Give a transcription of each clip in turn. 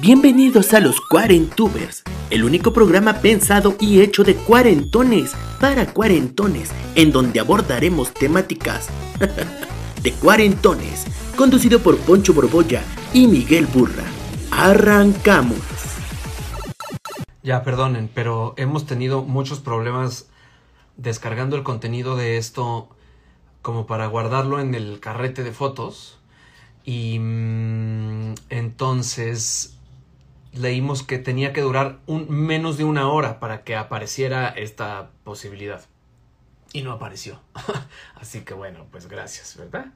Bienvenidos a los Cuarentubers, el único programa pensado y hecho de cuarentones para cuarentones, en donde abordaremos temáticas de cuarentones, conducido por Poncho Borbolla y Miguel Burra. Arrancamos. Ya, perdonen, pero hemos tenido muchos problemas descargando el contenido de esto como para guardarlo en el carrete de fotos. Y mm, entonces leímos que tenía que durar un, menos de una hora para que apareciera esta posibilidad. Y no apareció. Así que bueno, pues gracias, ¿verdad?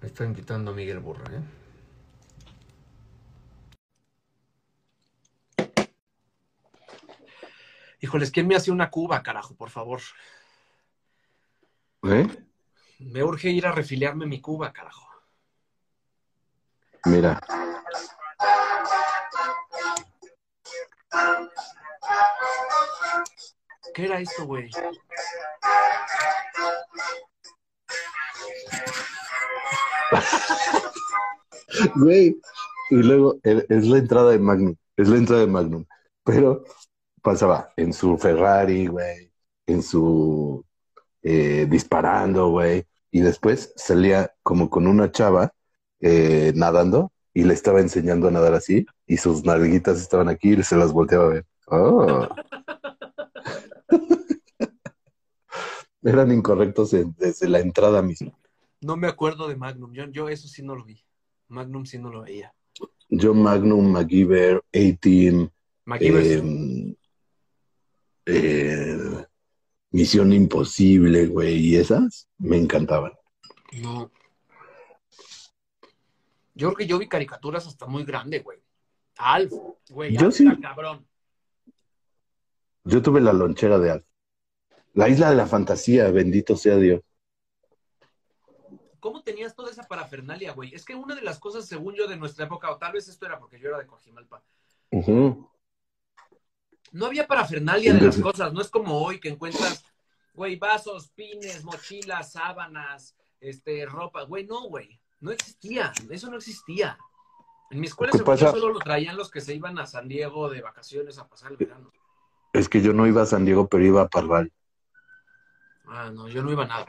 Me está invitando Miguel Burra, ¿eh? Híjoles, ¿quién me hace una cuba, carajo, por favor? ¿Eh? Me urge ir a refiliarme mi cuba, carajo. Mira. ¿Qué era esto, güey? Güey. Y luego eh, es la entrada de Magnum. Es la entrada de Magnum. Pero pasaba en su Ferrari, güey. En su eh, disparando, güey. Y después salía como con una chava eh, nadando y le estaba enseñando a nadar así y sus nalguitas estaban aquí y se las volteaba a ver. Oh. Eran incorrectos desde la entrada misma. No me acuerdo de Magnum. Yo, yo eso sí no lo vi. Magnum sí no lo veía. Yo Magnum, MacGyver, A-Team, MacGyver, eh, Misión Imposible, güey, y esas me encantaban. No. Yo creo que yo vi caricaturas hasta muy grande, güey. Alf, güey, Yo Alf sí. cabrón. Yo tuve la lonchera de Alf. La isla de la fantasía, bendito sea Dios. ¿Cómo tenías toda esa parafernalia, güey? Es que una de las cosas, según yo, de nuestra época, o tal vez esto era porque yo era de Coajimalpa, Ujú. no había parafernalia de las cosas. No es como hoy que encuentras, güey, vasos, pines, mochilas, sábanas, este, ropa. Güey, no, güey. No existía. Eso no existía. En mi escuela solo lo traían los que se iban a San Diego de vacaciones a pasar el verano. Es que yo no iba a San Diego, pero iba a Parral. Ah, no, yo no iba a nada.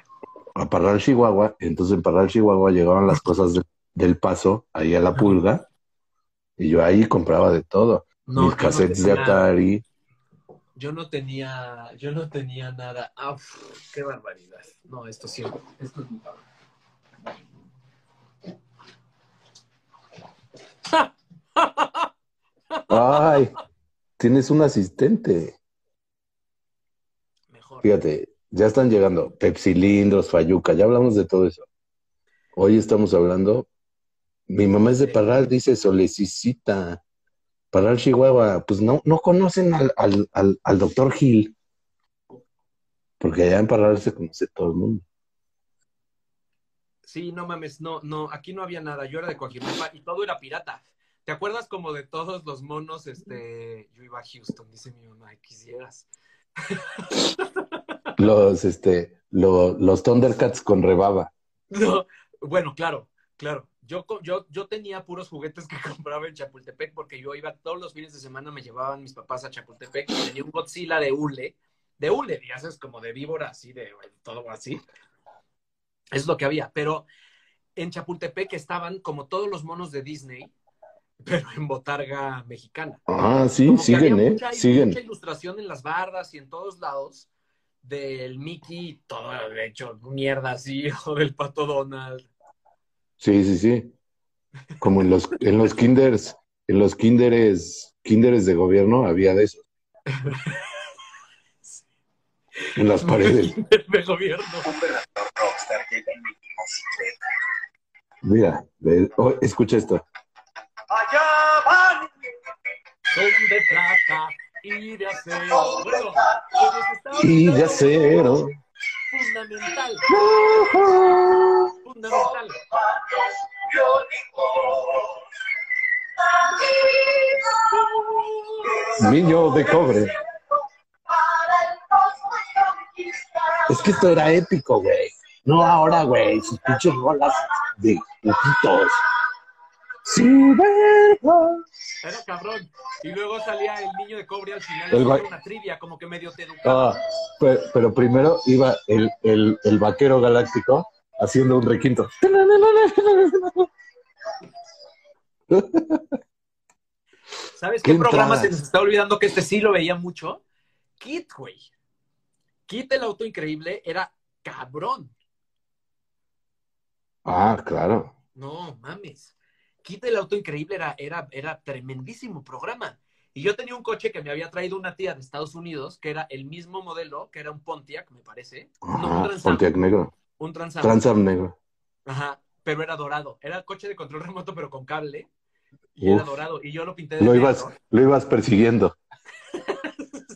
A Parral, Chihuahua. Entonces en Parral, Chihuahua llegaban las cosas de- del paso, ahí a la pulga. Y yo ahí compraba de todo. No, Mis no cassettes de Atari. Yo no tenía, yo no tenía nada. Ah, qué barbaridad. No, esto sí, esto es muy cabrón. Ay, tienes un asistente. Mejor. Fíjate, ya están llegando Pepsilindros, Fayuca, ya hablamos de todo eso. Hoy estamos hablando. Mi mamá es de Parral, dice Solecicita. Parral, Chihuahua. Pues no, no conocen al, al, al, al doctor Gil. Porque allá en Parral se conoce todo el mundo. Sí, no mames, no, no, aquí no había nada. Yo era de Coajimalpa y todo era pirata. ¿Te acuerdas como de todos los monos? Este, yo iba a Houston, dice mi mamá, quisieras. Los, este, lo- los Thundercats con rebaba. No, bueno, claro, claro. Yo, yo, yo tenía puros juguetes que compraba en Chapultepec porque yo iba todos los fines de semana, me llevaban mis papás a Chapultepec y tenía un Godzilla de hule, de hule, ya sabes, como de víbora, así, de todo así. Es lo que había, pero en Chapultepec estaban como todos los monos de Disney, pero en botarga mexicana. Ah, sí, Como siguen, había ¿eh? mucha, hay Siguen. mucha ilustración en las bardas y en todos lados del Mickey, todo de hecho mierda así, o del Pato Donald. Sí, sí, sí. Como en los, en los kinders, en los kinderes, kinderes de gobierno había de esos. En las paredes. de gobierno. Mira, oh, escucha esto. Allá van Son de plata y de acero. Bueno, Y de acero. Fundamental. Fundamental. Niño de cobre. Es que esto era épico, güey. No ahora, güey. Sus pinches rolas de putitos. Cyberpunk. Era cabrón. Y luego salía el niño de cobre al final El una trivia, como que medio te educaba. Ah, pero, pero primero iba el, el, el vaquero galáctico haciendo un requinto. ¿Sabes qué qué, programa se nos está olvidando que este sí lo veía mucho? Kit, güey. Kit el auto increíble era cabrón. Ah, claro. No mames. Kit el auto increíble era, era, era tremendísimo programa. Y yo tenía un coche que me había traído una tía de Estados Unidos, que era el mismo modelo, que era un Pontiac, me parece. No, un Ajá, Trans Am. Pontiac negro. Un Trans Am. Transam negro. Ajá, pero era dorado. Era el coche de control remoto, pero con cable. Y Uf. era dorado. Y yo lo pinté de Lo negro. ibas, lo ibas persiguiendo.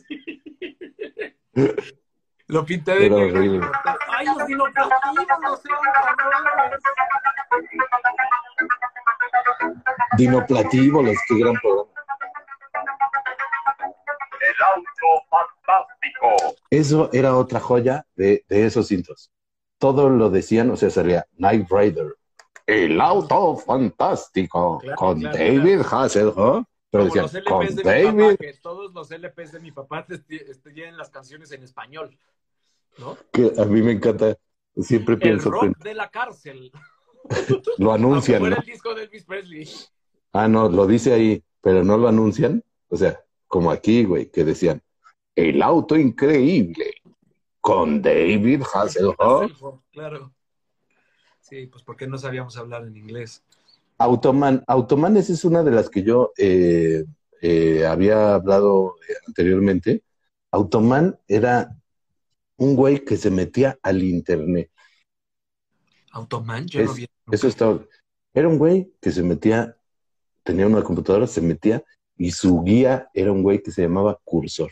Lo pinté de Era negro. horrible. Ay, los dinoplativos, no sean cabrones. Dinoplatívolos, qué gran programa. El auto fantástico. Eso era otra joya de, de esos cintos. Todo lo decían, o sea, salía Knight Rider. El auto fantástico Claro, con claro, David Hasselhoff. Pero Como decían, los con mi papá, David, que todos los LPs de mi papá te- te- te tienen las canciones en español, ¿no? que a mí me encanta. Siempre El pienso que rock de la cárcel. lo anuncian, fuera ¿no? el disco de Elvis Presley. Ah, no, lo dice ahí, pero no lo anuncian. O sea, como aquí, güey, que decían, el auto increíble con David Hasselhoff. Claro. Sí, pues porque no sabíamos hablar en inglés. Automan, Automan esa es una de las que yo eh, eh, había hablado eh, anteriormente. Automan era un güey que se metía al internet. Automan, yo no vi. Eso estaba. Era un güey que se metía, tenía una computadora, se metía y su guía era un güey que se llamaba Cursor.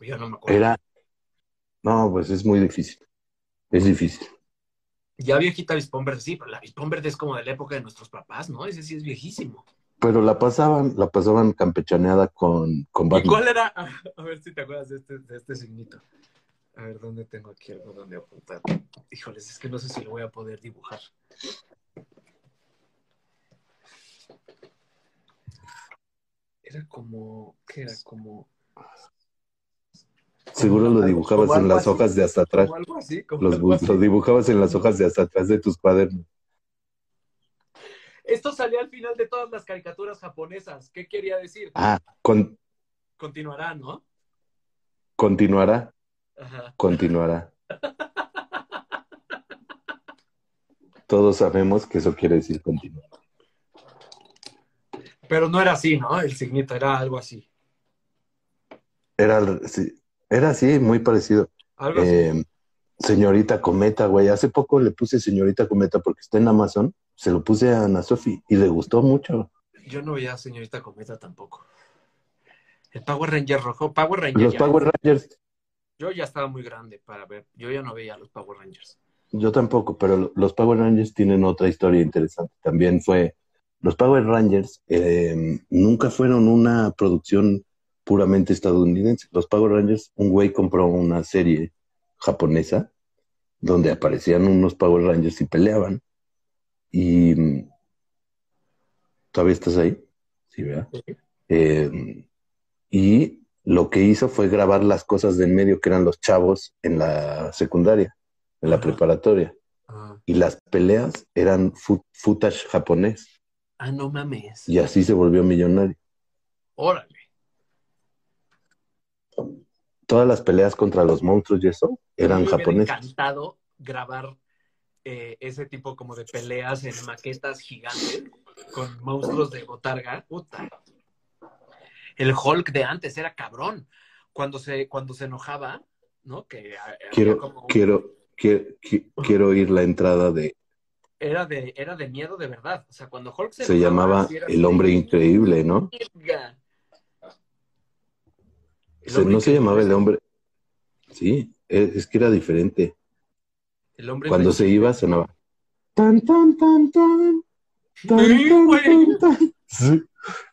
Yo no me acuerdo. Era, no, pues es muy difícil. Es difícil. Ya viejita Avispón Verde, sí, pero la Avispón Verde es como de la época de nuestros papás, ¿no? Ese sí es viejísimo. Pero la pasaban, la pasaban campechaneada con, con ¿Y Batman. cuál era? A ver si te acuerdas de este, de este signito. A ver, ¿dónde tengo aquí algo donde apuntar? Híjoles, es que no sé si lo voy a poder dibujar. Era como, ¿qué era? Como... Seguro lo dibujabas en las así, hojas de hasta atrás. Como algo así, como Los, algo bu- así. lo dibujabas en las hojas de hasta atrás de tus cuadernos. Esto salía al final de todas las caricaturas japonesas. ¿Qué quería decir? Ah, con- Continuará, ¿no? continuará, Ajá. continuará. Todos sabemos que eso quiere decir continuar. Pero no era así, ¿no? El signito era algo así. Era, sí, era así, muy parecido. Algo así. Eh, señorita Cometa, güey. Hace poco le puse señorita Cometa porque está en Amazon. Se lo puse a Ana Sofi y le gustó mucho. Yo no veía señorita Cometa tampoco. El Power Ranger rojo. Power Ranger. Los Power Rangers, Yo ya estaba muy grande para ver. Yo ya no veía a los Power Rangers. yo tampoco, pero los Power Rangers tienen otra historia interesante. También fue, los Power Rangers eh, nunca fueron una producción puramente estadounidense. Los Power Rangers, un güey compró una serie japonesa donde aparecían unos Power Rangers y peleaban. Y mm, todavía estás ahí, sí, ¿verdad? Eh, y lo que hizo fue grabar las cosas del medio que eran los chavos en la secundaria, en la Ajá. preparatoria. Ah, Y las peleas eran footage japonés. Ah, no mames. Y así se volvió millonario. Órale. Todas las peleas contra los monstruos y eso eran Me japoneses. encantado grabar eh, ese tipo como de peleas en maquetas gigantes con monstruos de botarga. Puta. El Hulk de antes era cabrón. Cuando se, cuando se enojaba, ¿no? Que había Quiero, como quiero, quiero, qui- quiero oír la entrada de, era de, era de miedo de verdad. O sea, cuando Hulk se, se enojaba, llamaba El Hombre de, Increíble, ¿no? Se- no se llamaba El Hombre. Sí, es, es que era diferente. El hombre Cuando se iba sonaba. Tan, tan, tan, tan. Tan, tan, tan, tan. Sí.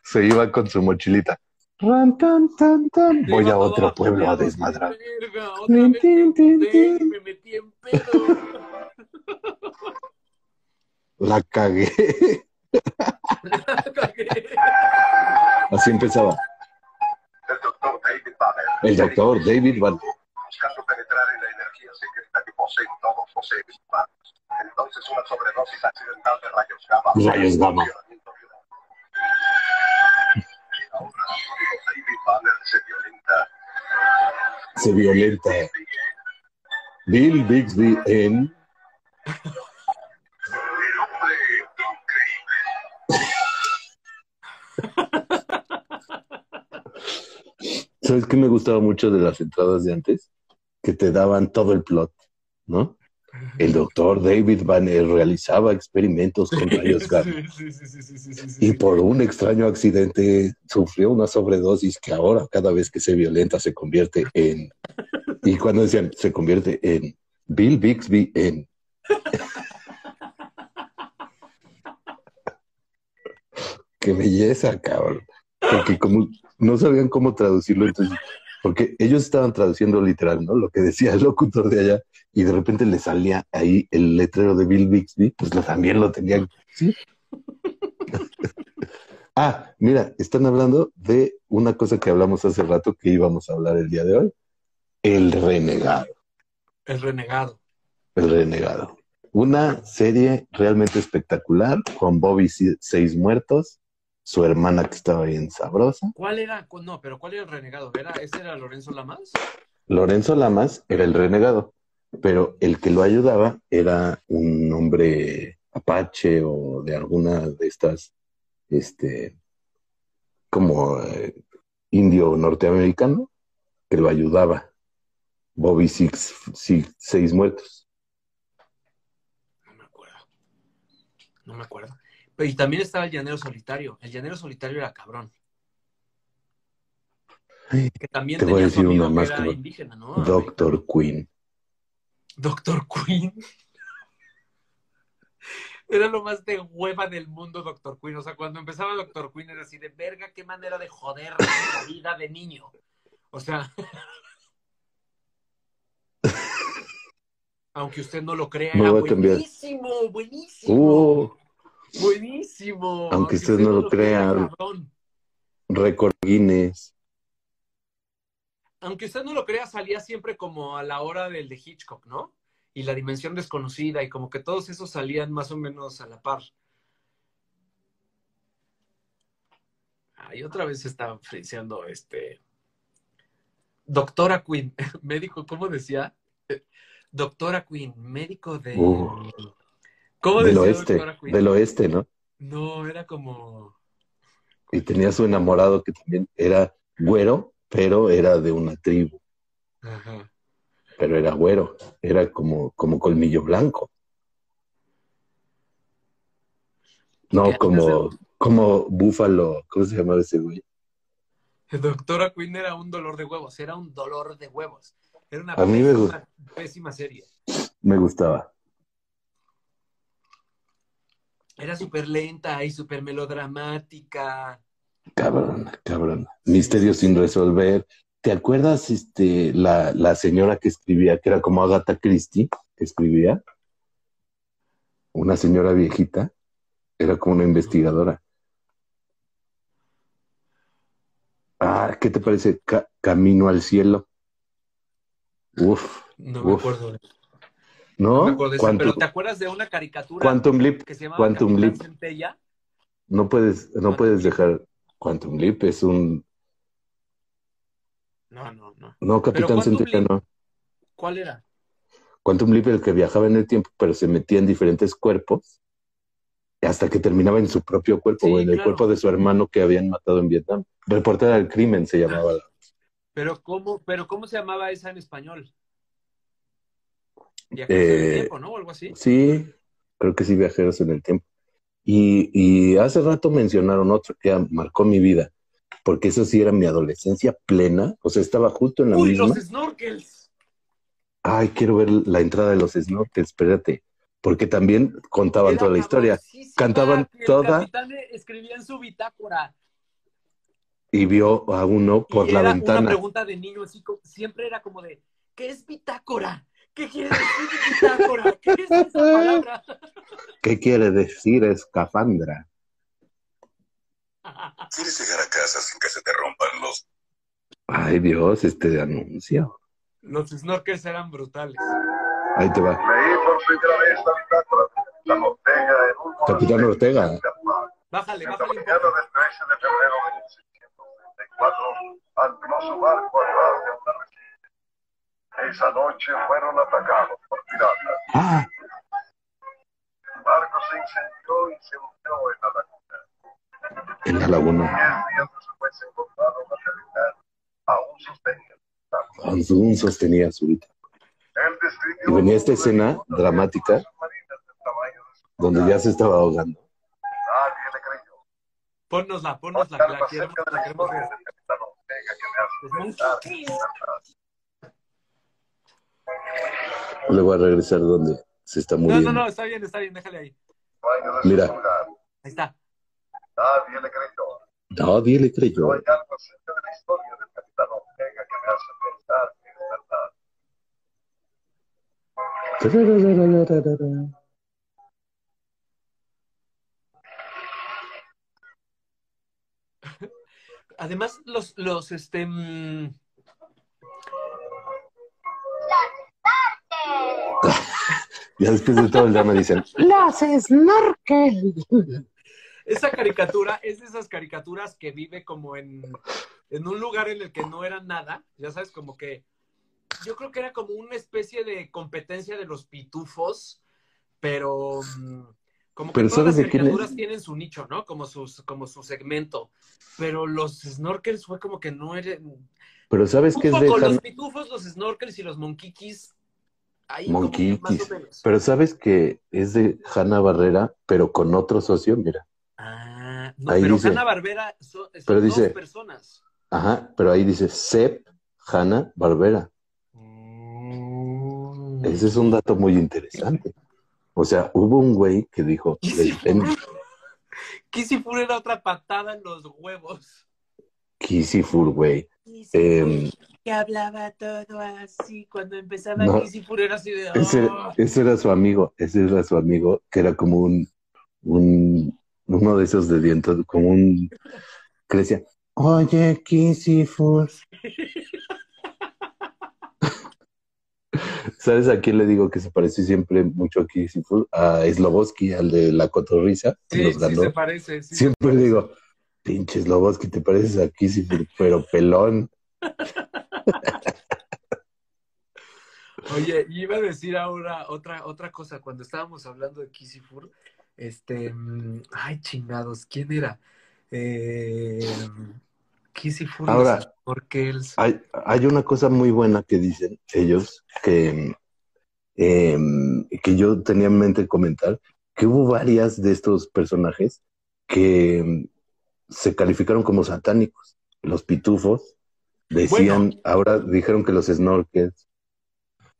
Se iba con su mochilita. Ran, tan, tan, tan. Voy a otro pueblo a desmadrar. "Verga, otra Tin, vez tin, tin, me metí en pedo. la cagué. Así empezaba. El doctor David Banner. El doctor David Van. Buscando penetrar en la energía secreta que poseen todos los seres humanos. Entonces una sobredosis accidental de rayos gamma. Rayos gamma. Se violenta. Bill Bixby en. ¿Sabes qué me gustaba mucho de las entradas de antes? Que te daban todo el plot, ¿no? El doctor David Banner realizaba experimentos con rayos gamma Sí, sí, sí, y por un extraño accidente sufrió una sobredosis que ahora cada vez que se violenta se convierte en... Y cuando decían se convierte en Bill Bixby en... Qué belleza, cabrón. Porque como no sabían cómo traducirlo, entonces, porque ellos estaban traduciendo literal, ¿no? Lo que decía el locutor de allá, y de repente le salía ahí el letrero de Bill Bixby, pues lo, también lo tenían. ¿sí? ah, mira, están hablando de una cosa que hablamos hace rato que íbamos a hablar el día de hoy. El renegado. El renegado. El renegado. Una serie realmente espectacular con Bobby Seis Muertos, su hermana que estaba bien sabrosa. ¿Cuál era? No, pero ¿cuál era el renegado? ¿Era, ¿Ese era Lorenzo Lamas? Lorenzo Lamas era el renegado, pero el que lo ayudaba era un hombre apache o de alguna de estas, este, como eh, indio norteamericano, que lo ayudaba. Bobby Six, Six- Seis Muertos. No me acuerdo. No me acuerdo. Y también estaba el llanero solitario. El llanero solitario era cabrón. Que también Te voy a tenía decir su amigo una más que era como indígena, ¿no? Doctor Queen. Doctor Queen. Era lo más de hueva del mundo, Doctor Queen. O sea, cuando empezaba Doctor Queen era así de verga, qué manera de joder la vida de niño. O sea. Aunque usted no lo crea, era voy a buenísimo, buenísimo. Uh, Buenísimo. Aunque usted no lo crea. cabrón. récord Guinness. Aunque usted no lo crea, salía siempre como a la hora del de Hitchcock, ¿no? Y la dimensión desconocida, y como que todos esos salían más o menos a la par. Ay, otra vez estaba friseando este. Doctora Queen, médico, ¿cómo decía? Eh, Doctora Queen, médico de. Uh. ¿Cómo Del oeste, del oeste, ¿no? No, era como. Y tenía su enamorado que también era güero, pero era de una tribu, Ajá. pero era güero, era como, como colmillo blanco. ¿Qué No, como, como búfalo, ¿cómo se llamaba ese güey? Doctora Queen era un dolor de huevos, era un dolor de huevos. Era una A mí me pésima, pésima serie. Me gustaba. Era súper lenta y súper melodramática. Cabrón, cabrón. Misterio sin resolver. ¿Te acuerdas este, la, la señora que escribía, que era como Agatha Christie, que escribía? Una señora viejita, era como una investigadora. Ah, ¿qué te parece? Ca- Camino al cielo. Uf, No me Uf. acuerdo. ¿No? Quantum, pero ¿te acuerdas de una caricatura Quantum Leap, que se llamaba Quantum Leap. Centella? no puedes, no Quantum puedes dejar Quantum Leap, es un, No, no, no. no, Capitán Centella, Leap- no. ¿Cuál era? Quantum Leap el que viajaba en el tiempo, pero se metía en diferentes cuerpos hasta que terminaba en su propio cuerpo Sí, o en el cuerpo de su hermano que habían matado en Vietnam. Reportera del crimen se llamaba. la- Pero ¿cómo, pero ¿cómo se llamaba esa en español? Viajeros en el Eh, tiempo, ¿no? O algo así. Sí, creo que sí, viajeros en el tiempo. Y, y hace rato mencionaron otro que marcó mi vida, porque eso sí era mi adolescencia plena, o sea, estaba justo en la Uy, misma. los snorkels. Ay, quiero ver la entrada de los snorkels, espérate, porque también contaban Era toda la historia. Cantaban el toda- capitán escribía en su bitácora. Y vio a uno por y la era una ventana. pregunta de niño, así siempre era como de, ¿qué es bitácora? ¿Qué quiere decir bitácora? ¿Qué es esa palabra? ¿Qué quiere decir escafandra? ¿Quieres llegar a casa sin que se te rompan los Ay, Dios, este anuncio. Los snorkels eran brutales. Ahí te va. Leí por primera vez la bitácora de Capitán Ortega en un Capitán Ortega. Bájale, En la bájale un mañana poco. del 13 de febrero de 1634, ancló su barco de. Esa noche fueron atacados por piratas. Ah, El barco se incendió y se hundió en la laguna. en la laguna. Diez días después se encontraron la realidad. Aún sostenía. Sostenía su Y venía esta escena dramática de su donde ya se estaba ahogando. Nadie le creyó. Ponnosla, ponnosla, que la queremos, la queremos ver. del Capitán Ortega que me hace Los pensar en monkeys. libertad. Le voy a regresar donde se está No, muriendo. no, no, está bien, está bien, déjale ahí. Mira. Ahí está. Nadie le creyó. Nadie le No creyó. hay algo acerca de la historia del Capitán Ortega que me hace pensar que es verdad. Además, los, los, este, mm, Ya después de todo el día me dicen, las snorkel. esa caricatura es de esas caricaturas que vive como en, en un lugar en el que no era nada, ya sabes, como que yo creo que era como una especie de competencia de los pitufos, pero mm, como que Pero todas las caricaturas tienen su nicho, ¿no? Como, sus, como su segmento, pero los snorkels fue como que no eran... Pero ¿sabes qué es de los pitufos, los snorkels y los monquiquis, ahí como que más Monquiquis. o menos. Pero ¿sabes que es de Hanna Barrera, pero con otro socio? Mira. Ah, no, Ahí pero dice- Hanna Barbera son, son pero dos dice- personas. Ajá, pero ahí dice Sep Hanna Barbera. Mm. Ese es un dato muy interesante. O sea, hubo un güey que dijo, Kissy Fur. Kissy Fur era otra patada en los huevos. Kissifur, güey. Kissy Em, que hablaba todo así. Cuando empezaba No. Kissy era así de... Ese, "Ah". ese era su amigo, ese era su amigo, que era como un, un uno de esos de dientes, como un que le decía, oye, Kissifur. ¿Sabes a quién le digo que se parece siempre mucho a Kissifur? A Sloboski, al de la cotorriza, Sí, sí se parece. sí se Siempre parece. digo, pinche Sloboski, te pareces a Kissifur, pero pelón. Oye, iba a decir ahora otra, otra cosa. Cuando estábamos hablando de Kissy Fur, este... mm, Ay, chingados, ¿quién era? Eh... Kissy Fur, Ahora- snorkels. Hay, hay una cosa muy buena que dicen ellos, que, em, que yo tenía en mente comentar, que hubo varias de estos personajes que em, se calificaron como satánicos. Los pitufos decían, Bueno. ahora dijeron que los snorkels.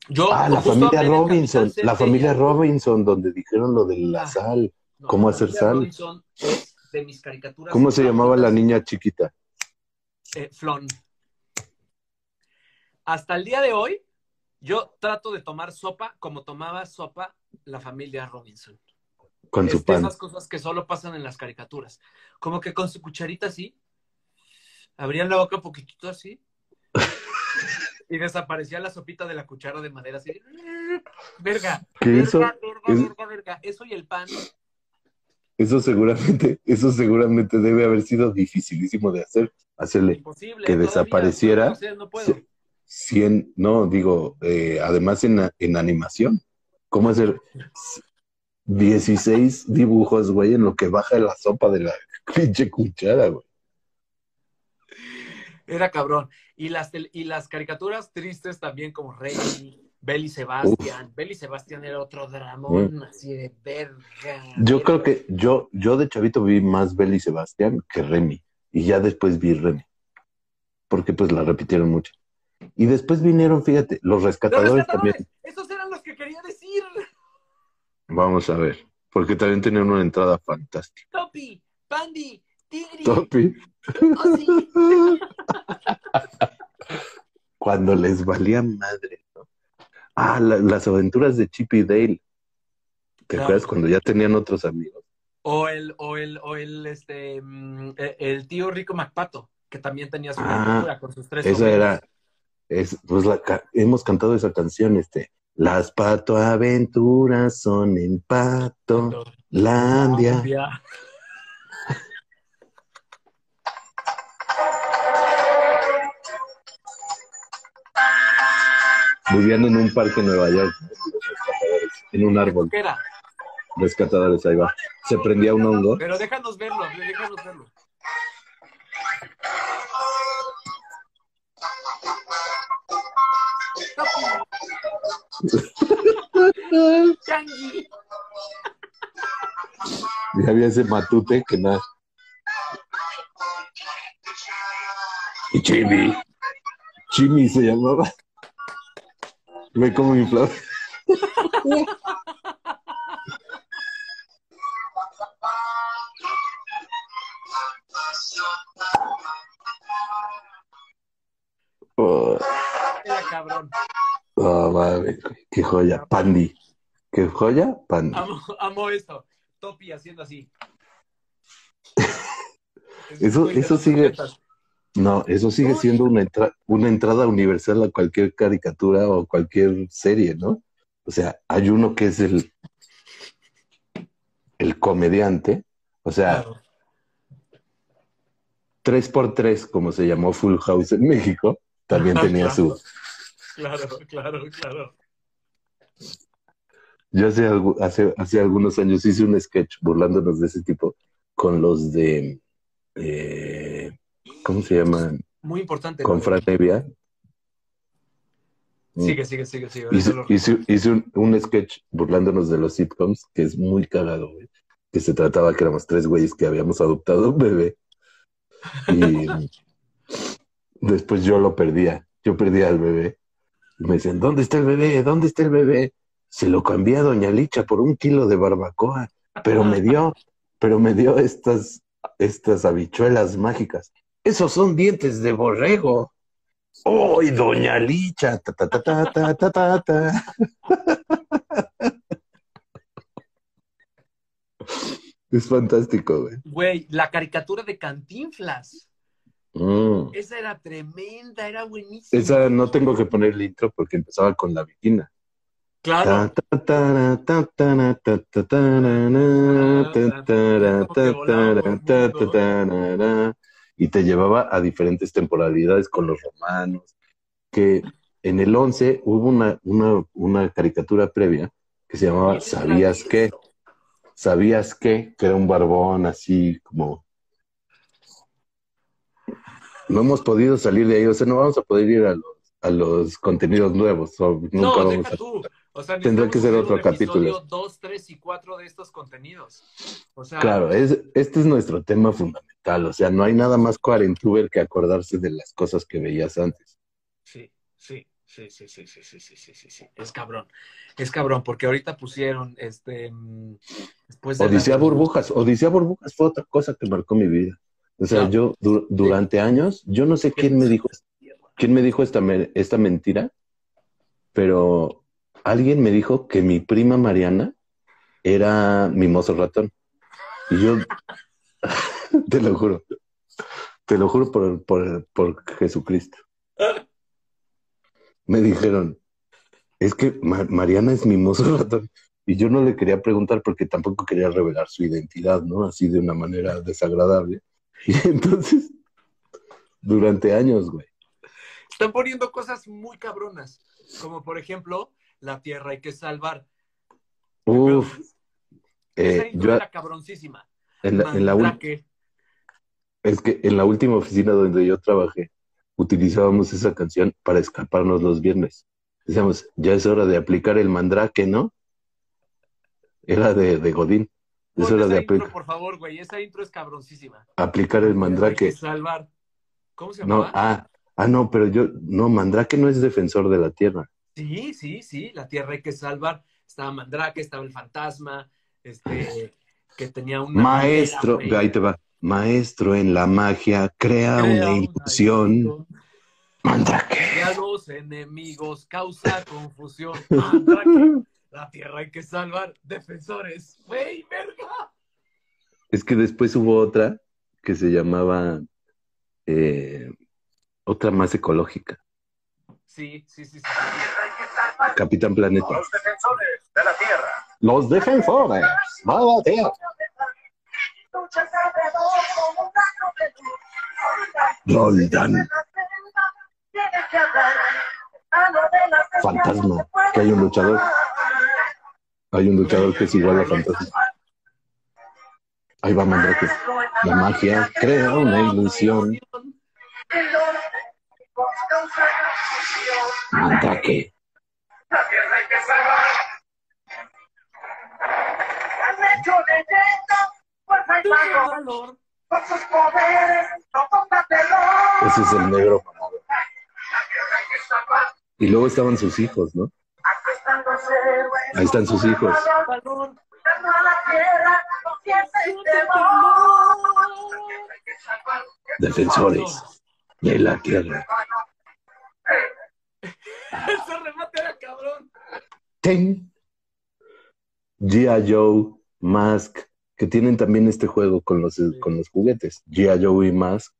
Yo Ah, la familia Robinson, la familia. Robinson, donde dijeron lo de la Ah. sal. No, ¿Cómo hacer sal? Robinson es de mis caricaturas. ¿Cómo se llamaba la niña chiquita? Eh, Flon. Hasta el día de hoy, yo trato de tomar sopa como tomaba sopa la familia Robinson. Con Es su pan. esas cosas que solo pasan en las caricaturas. Como que con su cucharita así, abrían la boca un poquitito así, y desaparecía la sopita de la cuchara de madera así. Verga, verga, eso- verga, es- verga, verga. Eso y el pan. Eso seguramente, eso seguramente debe haber sido dificilísimo de hacer. Hacerle Imposible. que desapareciera. No, sé, no puedo. Sí. 100, no, digo, eh, además en, en animación. ¿Cómo hacer 16 dibujos, güey, en lo que baja la sopa de la pinche cuchara, güey? Era cabrón. Y las, y las caricaturas tristes también, como Rey, Belly Sebastián. Belly Sebastián era otro dramón, así de verga. Yo creo que yo, yo de chavito vi más Belly Sebastián que Remy. Y ya después vi Remy. Porque pues la repitieron mucho. Y después vinieron, fíjate, los ¡Los rescatadores rescatadores! también. Esos eran los que quería decir. Vamos a ver. Porque también tenían una entrada fantástica. Topi, Pandy, Tigri, Topi. Ozzy. Cuando les valía madre, ¿no? Ah, la- las aventuras de Chip y Dale. ¿Te Claro. acuerdas cuando ya tenían otros amigos? O el, o el, o el, este, mm, e- el tío Rico MacPato, que también tenía su Ah, aventura con sus tres Esa era, es, pues la, hemos cantado esa canción, este, las pato aventuras son en pato, landia. Landia. Vivían en un parque en Nueva York, en un árbol, ¿Qué era? rescatadores, ahí va. Se prendía un hongo. Pero déjanos verlo, déjanos verlo. Changi. Y había ese matute que nada. Y Jimmy. Jimmy se llamaba. Ve cómo inflaba. Oh, cabrón. oh, mames, qué joya. Pandy. ¿Qué joya? Pandy. Amo, amo eso. Topi haciendo así. Eso- eso sigue-. No, eso sigue siendo una, entra- una entrada universal a cualquier caricatura o cualquier serie, ¿no? O sea, hay uno que es el, el comediante, o sea, Claro. tres por tres, como se llamó Full House en México, también tenía su... Claro, claro, claro. Yo hace, hace, hace algunos años hice un sketch burlándonos de ese tipo con los de... eh, ¿Cómo se llaman? Muy importante. Con ¿no? Fran Evia. Sigue, sigue, sigue, sigue. Hice, Eso lo- hice- hice un, un sketch burlándonos de los sitcoms que es muy cagado, güey. Que se trataba que éramos tres güeyes que habíamos adoptado un bebé. Y después yo lo perdía. Yo perdía al bebé. Me decían, ¿dónde está el bebé? ¿Dónde está el bebé? Se lo cambié a Doña Licha por un kilo de barbacoa. Pero me dio, pero me dio estas, estas habichuelas mágicas. Esos son dientes de borrego. ¡Ay, Doña Licha! Ta, ta, ta, ta, ta, ta, ta, ta. Es fantástico, güey. Güey, la caricatura de Cantinflas. Mm. Esa era tremenda, era buenísima. Esa no tengo que poner el intro porque empezaba con la viquina. Claro. Y te llevaba a diferentes temporalidades con los romanos. Que en el 11 hubo una, una, una caricatura previa que se llamaba ¿Sabías qué? ¿Sabías qué? Que era un barbón así como... No hemos podido salir de ahí, o sea, no vamos a poder ir a los, a los contenidos nuevos. o nunca No, vamos deja a... tú. O sea, Tendrá que ser otro capítulo. 2, 3 y 4 de estos contenidos. O sea, Claro, es, este es nuestro tema fundamental. O sea, no hay nada más cuarentuber que acordarse de las cosas que veías antes. Sí, sí, sí, sí, sí, sí, sí, sí, sí, sí, sí. Es cabrón. Es cabrón, porque ahorita pusieron este mm, después de Odisea la- Burbujas. Odisea Burbujas fue otra cosa que marcó mi vida. O sea, yo du- durante años, yo no sé quién me dijo, quién me dijo esta, me- esta mentira, pero alguien me dijo que mi prima Mariana era mimoso ratón. Y yo, te lo juro, te lo juro por, por, por Jesucristo. Me dijeron, es que Ma- Mariana es mimoso ratón. Y yo no le quería preguntar porque tampoco quería revelar su identidad, ¿no? Así de una manera desagradable. Y entonces, durante años, güey. Están poniendo cosas muy cabronas, como por ejemplo, la tierra hay que salvar. Uf, Esa eh, yo era cabroncísima. en la, en es que en la última oficina donde yo trabajé, utilizábamos esa canción para escaparnos los viernes. Decíamos, ya es hora de aplicar el mandrake, ¿no? Era de, de Godín. Esa de intro, por favor, güey. Esa intro es cabroncísima. aplicar el Hay que mandrake. salvar. ¿Cómo se No, llamaba? ah, ah, no, pero yo, no, mandrake no es defensor de la tierra. Sí, sí, sí. La tierra hay que salvar. Estaba Mandrake, estaba el fantasma, este, que tenía una. Maestro, ahí te va. Maestro en la magia, crea, Crea una ilusión. Mandrake. Y a los enemigos causa confusión. Mandrake. La tierra hay que salvar. Defensores. Güey, verga. Es que después hubo otra que se llamaba eh, otra más ecológica, Sí, sí, sí, sí. Capitán Planeta. Los defensores de la tierra. Los defensores. Mala tierra. Roldan. Fantasma. Que hay un luchador. Hay un luchador que es igual a Fantasma. Ahí va Mandrake. La magia crea una ilusión. Mandrake. Ese es el negro. Y luego estaban sus hijos, ¿no? Ahí están sus hijos. Valor. Cuidando a la tierra. Confianza y temor. Hay que salvar. Defensores de la tierra. Ese remate era cabrón. Ten. G.I. Joe, Mask, que tienen también este juego con los, con los juguetes. G.I. Joe y Mask.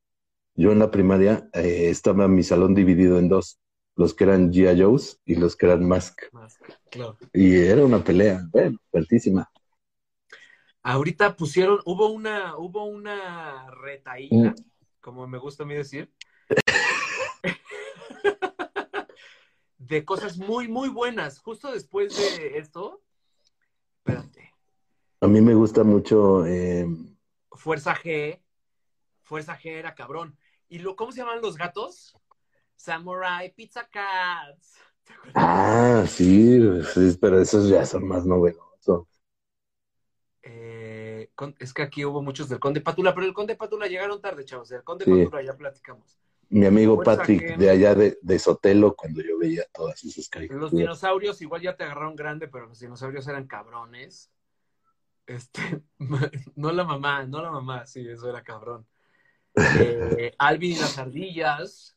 Yo en la primaria eh, estaba mi salón dividido en dos. Los que eran G.I. Joes y los que eran Mask. Más, claro. Y era una pelea, bueno, fuertísima. Ahorita pusieron, hubo una, hubo una retaíla, Mm. como me gusta a mí decir, de cosas muy, muy buenas. Justo después de esto, espérate, A mí me gusta mucho. eh, Fuerza G, Fuerza G era cabrón. ¿Y lo, cómo se llaman los gatos? Samurai Pizza Cats. ¿Te acuerdas? ah, sí, sí, pero esos ya son más novedosos. Eh, es que aquí hubo muchos del Conde Pátula, pero el Conde Pátula llegaron tarde, chavos. El Conde Sí. Pátula ya platicamos. Mi amigo Patrick de allá de, de Sotelo, cuando yo veía todas esas Los caricaturas. dinosaurios igual ya te agarraron grande, pero los dinosaurios eran cabrones. Este, no la mamá, no la mamá, sí, eso era cabrón. Eh, Alvin y las ardillas.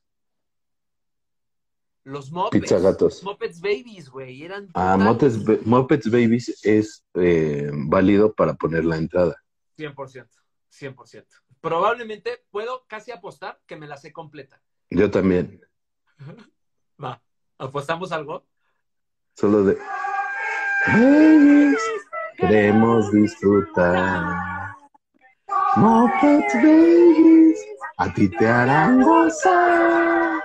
Los Muppets. Pizza gatos. Muppets Babies, güey, eran Ah. Muppets, Muppets Babies es eh, válido para poner la entrada. 100%, 100%. Probablemente puedo casi apostar que me la sé completa. Yo también. Va, ¿apostamos algo? Solo de. Babies, queremos disfrutar. Muppets Babies, a ti te harán gozar.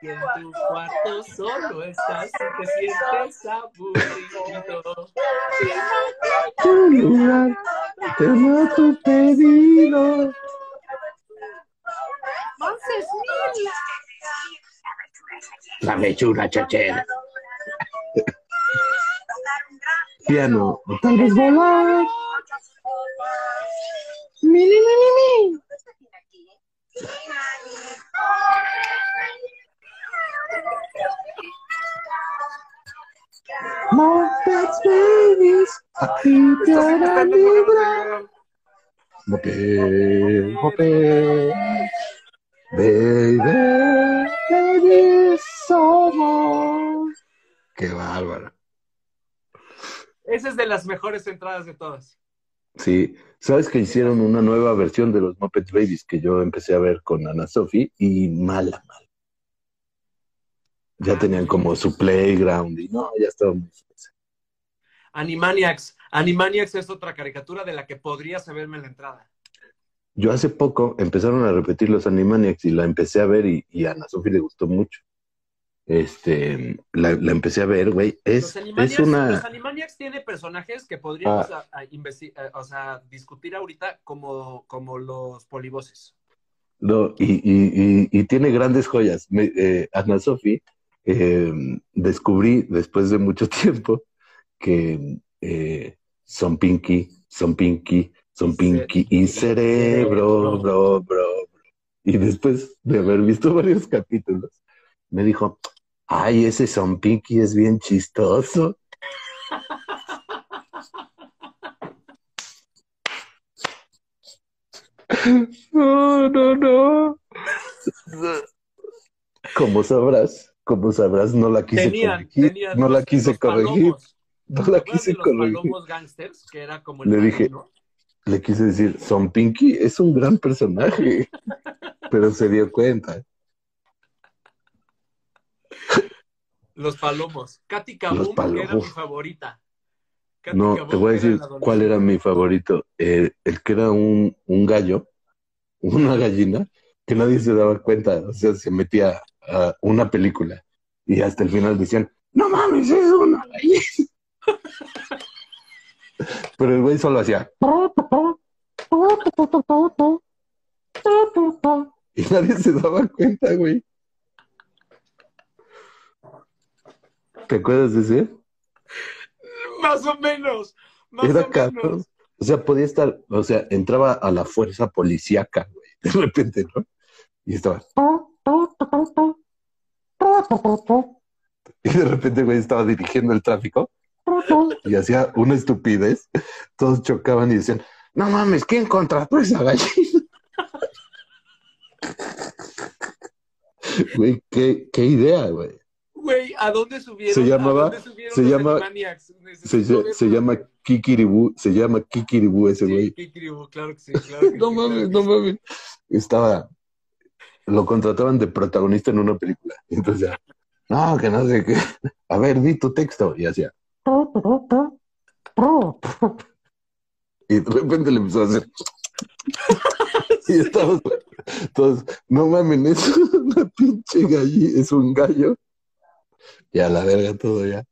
Si en tu cuarto solo estás y te sientes aburrido. Tu lugar, tengo tu pedido. La mechura chachera. Piano, tal vez volar. Ti te harán vibrar. Muppet, Muppet, baby, baby, somos. Qué bárbaro. Esa es de las mejores entradas de todas. Sí, sabes que hicieron una nueva versión de los Muppets Babies que yo empecé a ver con Ana Sophie y mala, mala. Ya tenían como su playground y no, ya estaba muy. Animaniacs. Animaniacs es otra caricatura de la que podrías verme en la entrada. Yo hace poco empezaron a repetir los Animaniacs y la empecé a ver y, y a Ana Sophie le gustó mucho. Este, la, la empecé a ver, güey. Es, los, Animaniacs, es una. los Animaniacs tiene personajes que podríamos Ah. a- a investi- a- o sea, discutir ahorita como, como los polivoces. No, y, y, tiene grandes joyas. Me, eh, Ana Sophie, eh, descubrí después de mucho tiempo que eh, son Pinky, son Pinky, son Pinky y cerebro, bro, bro, bro. Y después de haber visto varios capítulos, me dijo, ay, ese son Pinky es bien chistoso. No, no, no. Como sabrás, como sabrás, no la quise Tenían, corregir. tenían no la quise corregir. palomos. No ¿Te la de quise los corregir. palomos gangsters? Que era como el Le dije? Le quise decir, Son Pinky es un gran personaje. Pero se dio cuenta. Los palomos. Katy Kabum, que era mi favorita. Katy No, Kabum te voy a decir cuál era mi favorito. Eh, el que era un, un gallo, una gallina, que nadie se daba cuenta. O sea, se metía a una película y hasta el final decían, no mames, es una gallina. Pero el güey solo hacía. Y nadie se daba cuenta, güey. ¿Te acuerdas de ese? Más o menos. Más Era o cabrón. menos. O sea, podía estar, o sea, entraba a la fuerza policíaca, güey, de repente, ¿no? Y estaba. Y de repente, güey, estaba dirigiendo el tráfico y hacía una estupidez. Todos chocaban y decían, no mames, ¿quién contrató esa gallina? Güey, qué, qué idea, güey. Güey, ¿a dónde subieron? Se llamaba- ¿A dónde subieron se los llama-? Se, se, llama Kikiribú, se llama Kikiribú ese Sí, güey. Kikiribú, claro que sí, claro que No sí, mames, claro no sí. mames. Estaba, lo contrataban de protagonista en una película. Entonces, ya, no, que no sé qué. A ver, di tu texto. Y hacía. Y de repente le empezó a hacer. Y estábamos todos, no mames, es una pinche galli, es un gallo. Y a la verga todo ya.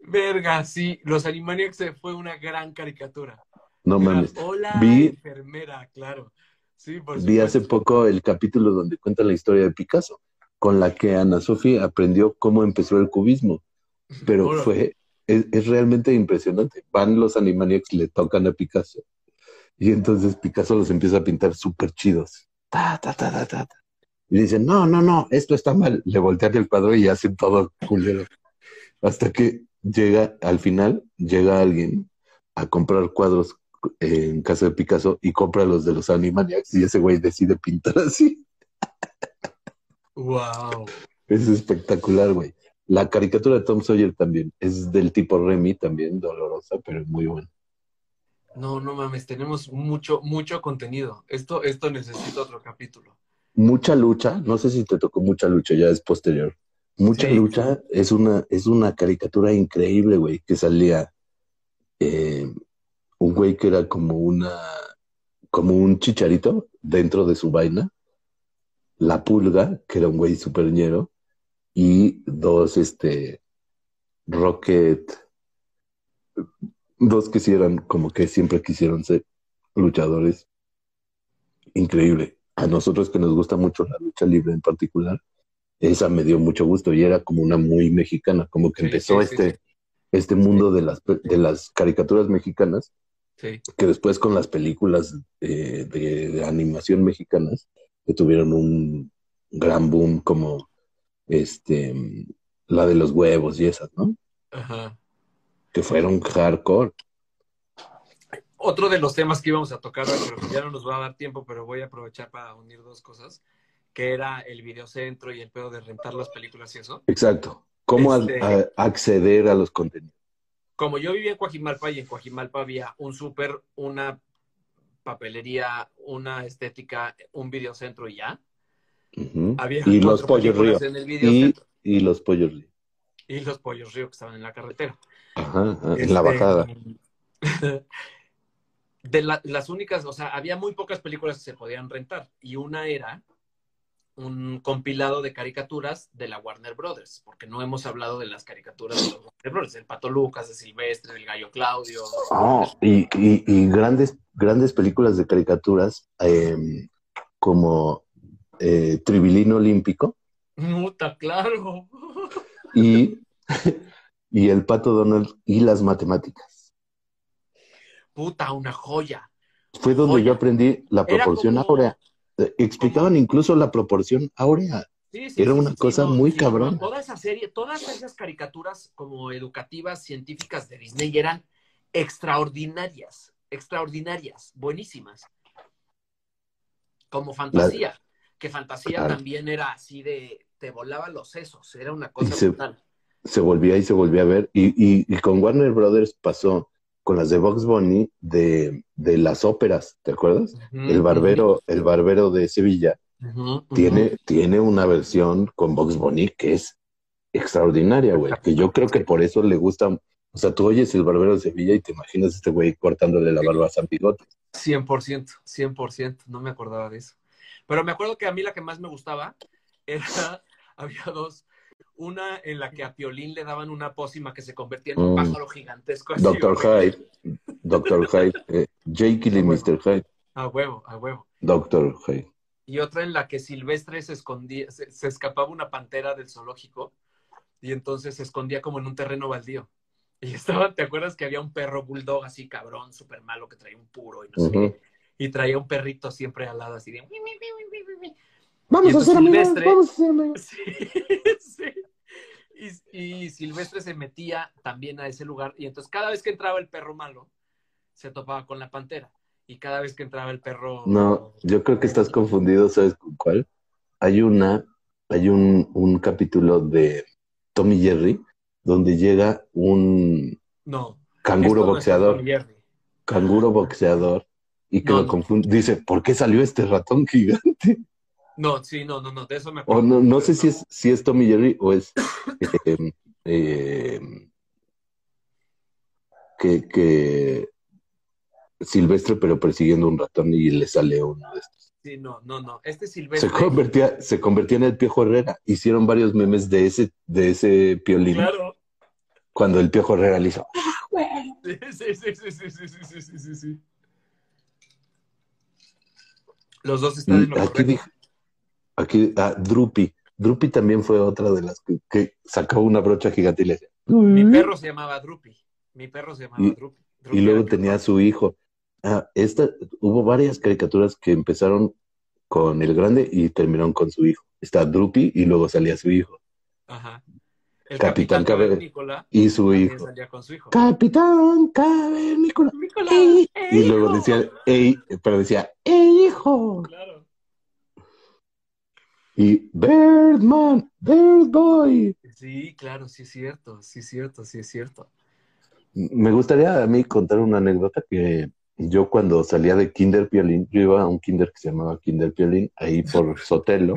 Verga, sí, los Animaniacs fue una gran caricatura. No mames. Hola, Vi- enfermera, claro. Sí, por Vi hace poco el capítulo donde cuenta la historia de Picasso, con la que Ana Sofía aprendió cómo empezó el cubismo. Pero fue, es, es realmente impresionante. Van los Animaniacs, le tocan a Picasso. Y entonces Picasso los empieza a pintar súper chidos. Ta, ta, ta, ta, ta, ta. Y dicen, no, no, no, esto está mal. Le voltean el cuadro y hacen todo culero. Hasta que llega, al final, llega alguien a comprar cuadros en casa de Picasso y compra los de los Animaniacs y ese güey decide pintar así. Wow. Es espectacular, güey. La caricatura de Tom Sawyer también es del tipo Remy, también dolorosa, pero muy buena. No, no mames, tenemos mucho, mucho contenido. Esto, esto necesita otro capítulo. Mucha lucha, no sé si te tocó mucha lucha, ya es posterior. Mucha Sí. lucha es una, es una caricatura increíble, güey, que salía eh, un güey que era como una, como un chicharito dentro de su vaina, la pulga, que era un güey superñero, y dos, este, Rocket, dos que sí eran como que siempre quisieron ser luchadores. Increíble. A nosotros que nos gusta mucho la lucha libre en particular, esa me dio mucho gusto y era como una muy mexicana, como que Sí, empezó sí, sí, este, este mundo de las, de las caricaturas mexicanas, que después con las películas eh, de, de animación mexicanas, que tuvieron un gran boom como este, la de los huevos y esas, ¿no? Ajá. Que fueron hardcore. Otro de los temas que íbamos a tocar pero ya no nos va a dar tiempo, pero voy a aprovechar para unir dos cosas, que era el videocentro y el pedo de rentar las películas y eso. Exacto. ¿Cómo a- Este- a- acceder a los contenidos? Como yo vivía en Coajimalpa y en Coajimalpa había un súper, una papelería, una estética, un videocentro y ya. Y los pollos río. en el Y, y los pollos río. Y, los pollos río que estaban en la carretera. Ajá, ajá, en la Este, bajada. De la- las únicas, o sea, había muy pocas películas que se podían rentar y una era un compilado de caricaturas de la Warner Brothers, porque no hemos hablado de las caricaturas de los Warner Brothers, el Pato Lucas, de Silvestre, del Gallo Claudio. Oh, y, y- y grandes, grandes películas de caricaturas eh, como eh, Tribilino Olímpico Puta, claro. y, y El Pato Donald y las matemáticas. Puta, una joya. Fue donde Joya. yo aprendí la proporción como- áurea. Eh, Explicaban incluso la proporción áurea. Sí, sí, Era sí, una cosa no, muy no, Toda esa serie, todas esas caricaturas como educativas, científicas de Disney eran extraordinarias, extraordinarias, buenísimas. Como fantasía, que fantasía Claro. también era así de, te volaba los sesos, era una cosa se- brutal. se volvía y se volvía a ver. Y, y, y con Warner Brothers pasó con las de Box Bunny de, de las óperas, ¿te acuerdas? El barbero, el barbero de Sevilla tiene, tiene una versión con Box Bunny que es extraordinaria, güey. Que yo creo que por eso le gusta. O sea, tú oyes el barbero de Sevilla y te imaginas a este güey cortándole la barba a San Bigote. 100%, 100%, no me acordaba de eso. Pero me acuerdo que a mí la que más me gustaba era, había dos, una en la que a Piolín le daban una pócima que se convertía en un Mm. pájaro gigantesco. así, Doctor. Hyde, Doctor Hyde, eh, Jekyll y Mr. Hyde, A huevo, a huevo. Doctor Hyde. Y otra en la que Silvestre se escondía, se, se escapaba una pantera del zoológico y entonces se escondía como en un terreno baldío. Y estaban, ¿te acuerdas que había un perro bulldog así cabrón, súper malo, que traía un puro y no sé qué? Y traía un perrito siempre al lado así de... "Mi, mi, mi, mi, mi, mi". Vamos a amigos, Silvestre- vamos a ser amigos. Sí, sí. Y, y Silvestre se metía también a ese lugar y entonces cada vez que entraba el perro malo, se topaba con la pantera. Y cada vez que entraba el perro... No, yo creo que estás confundido, ¿sabes con cuál? Hay una, hay un, un capítulo de Tommy Jerry donde llega un No. canguro no boxeador, canguro boxeador, y que No, lo confunde. Dice, ¿por qué salió este ratón gigante? No, sí, no, no, no, de eso me acuerdo. O no, no sé si es, si es Tommy Jerry o es eh, eh, que, que Silvestre, pero persiguiendo un ratón y le sale uno de estos. Sí, no, no, no. Este Se Silvestre. convertía, se convertía en el Piojo Herrera. Hicieron varios memes de ese, de ese piolín. Claro. Cuando el Piojo Herrera le hizo. Sí, sí, sí, sí, sí, sí, sí, sí, sí, sí, sí. Los dos están en lo aquí correcto. dije, aquí, ah, Drupi. Drupi también fue otra de las que, que sacaba una brocha gigante y le decía. Mi perro se llamaba Drupi. Mi perro se llamaba Y- Drupi. Drupi Y luego tenía a su hijo. Ah, esta, hubo varias caricaturas que empezaron con el grande y terminaron con su hijo. Está Drupi y luego salía su hijo. Ajá. El Capitán capitán, Cavernícola Y su hijo. salía con su hijo. Capitán Cavernícola. Ey. ¡eh, Y luego hijo! decía, ey, pero decía, ey, hijo. Claro. Y Birdman, Birdboy. Sí, claro, sí es cierto, sí es cierto, sí es cierto. Me gustaría a mí contar una anécdota que yo cuando salía de Kinder Piolín, yo iba a un kinder que se llamaba Kinder Piolín, ahí por Sotelo.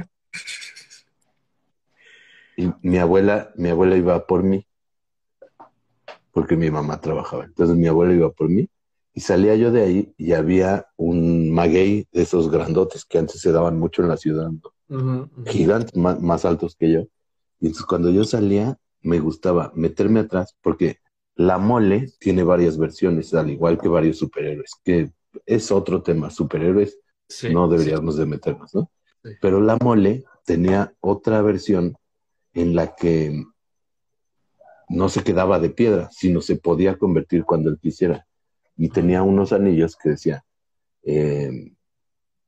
Y mi abuela, mi abuela iba por mí, porque mi mamá trabajaba. Entonces mi abuela iba por mí y salía yo de ahí y había un maguey de esos grandotes que antes se daban mucho en la ciudad, gigantes, más, más altos que yo. Y entonces cuando yo salía, me gustaba meterme atrás porque la mole tiene varias versiones, al igual que varios superhéroes, que es otro tema. Superhéroes Sí, no deberíamos de meternos, ¿no? Sí. Pero la mole tenía otra versión en la que no se quedaba de piedra, sino se podía convertir cuando él quisiera. Y tenía unos anillos que decía, eh,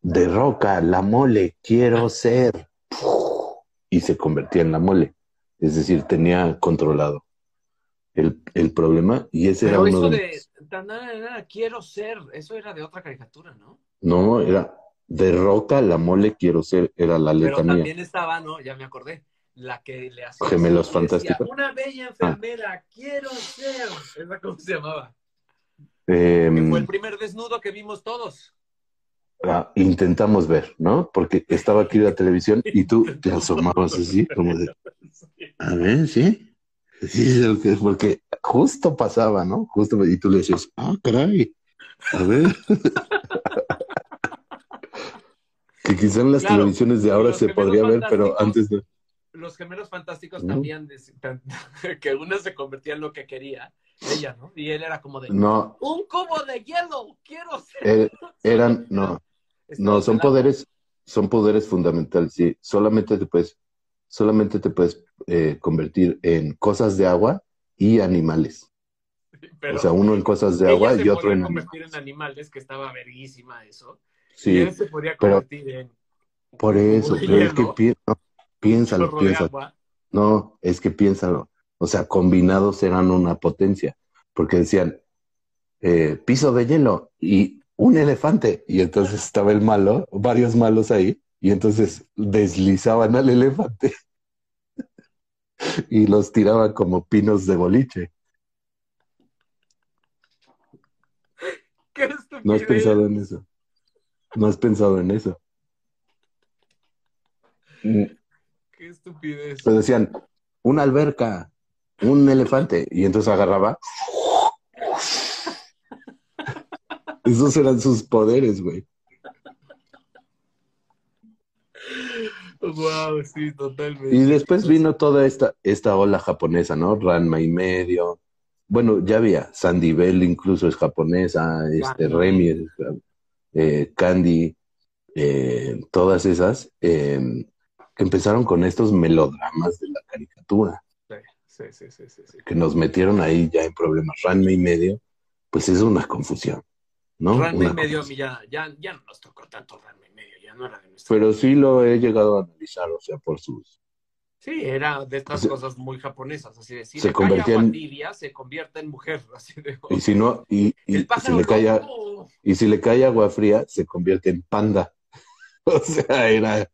de roca, la mole, quiero ser. Y se convertía en la mole. Es decir, tenía controlado el, el problema y ese Pero era uno eso de... de tan, nada, nada, quiero ser, eso era de otra caricatura, ¿no? No, era de roca, la mole, quiero ser, era la Pero letra mía. también estaba, ¿no? Ya me acordé. La que le hacía. Gemelos Fantásticos. Una bella enfermera, quiero ser. ¿Esa cómo se llamaba? Em, Que fue el primer desnudo que vimos todos. ah, intentamos ver, ¿no? Porque estaba aquí la televisión y tú te asomabas así, como de, a ver, ¿sí? Sí, porque justo pasaba, ¿no? Justo, y tú le decías, ah, caray, a ver. que quizá en las Claro, televisiones de ahora se podría ver, pero antes de... Los gemelos fantásticos No. también, que una se convertía en lo que quería, ella, ¿no? Y él era como de, No, un cubo de hielo, quiero ser. eh, eran, no, Estaba No, son pelado. poderes, son poderes fundamentales, sí. Solamente te puedes, solamente te puedes eh, convertir en cosas de agua y animales. Pero o sea, uno en cosas de agua y otro podía en convertir animales. en animales, que estaba verguísima eso. Y Sí, él se podía pero- convertir en por eso, pero es que pi- no, piénsalo, piénsalo. No, es que piénsalo. O sea, combinados eran una potencia, porque decían eh, piso de hielo y un elefante, y entonces estaba el malo, varios malos ahí, y entonces deslizaban al elefante. y los tiraba como pinos de boliche. ¿Qué ¿No has pensado en eso? ¿No has pensado en eso? Mm, Qué estupidez. Pues decían, una alberca, un elefante, y entonces agarraba. Esos eran sus poderes, güey. Wow, sí, totalmente. Y después vino toda esta, esta ola japonesa, ¿no? Ranma y medio. Bueno, ya había, Sandy Bell incluso es japonesa, este. Remy, es, eh, Candy, eh, todas esas, eh, que empezaron con estos melodramas de la caricatura, Sí, sí, sí, sí, sí. que nos metieron ahí ya en problemas. Ranma y medio, pues es una confusión, ¿no? Ranma Una y medio a mí ya, ya, ya no nos tocó tanto Ranma y medio, ya no era de nuestra. Pero sí lo he llegado a analizar, o sea, por sus... Sí, era de estas cosas muy japonesas, así de si se le cae convertía agua en- tibia, se convierte en mujer, así de Y si no, y, y el si le cae, y si le cae agua fría, se convierte en panda. O sea, era...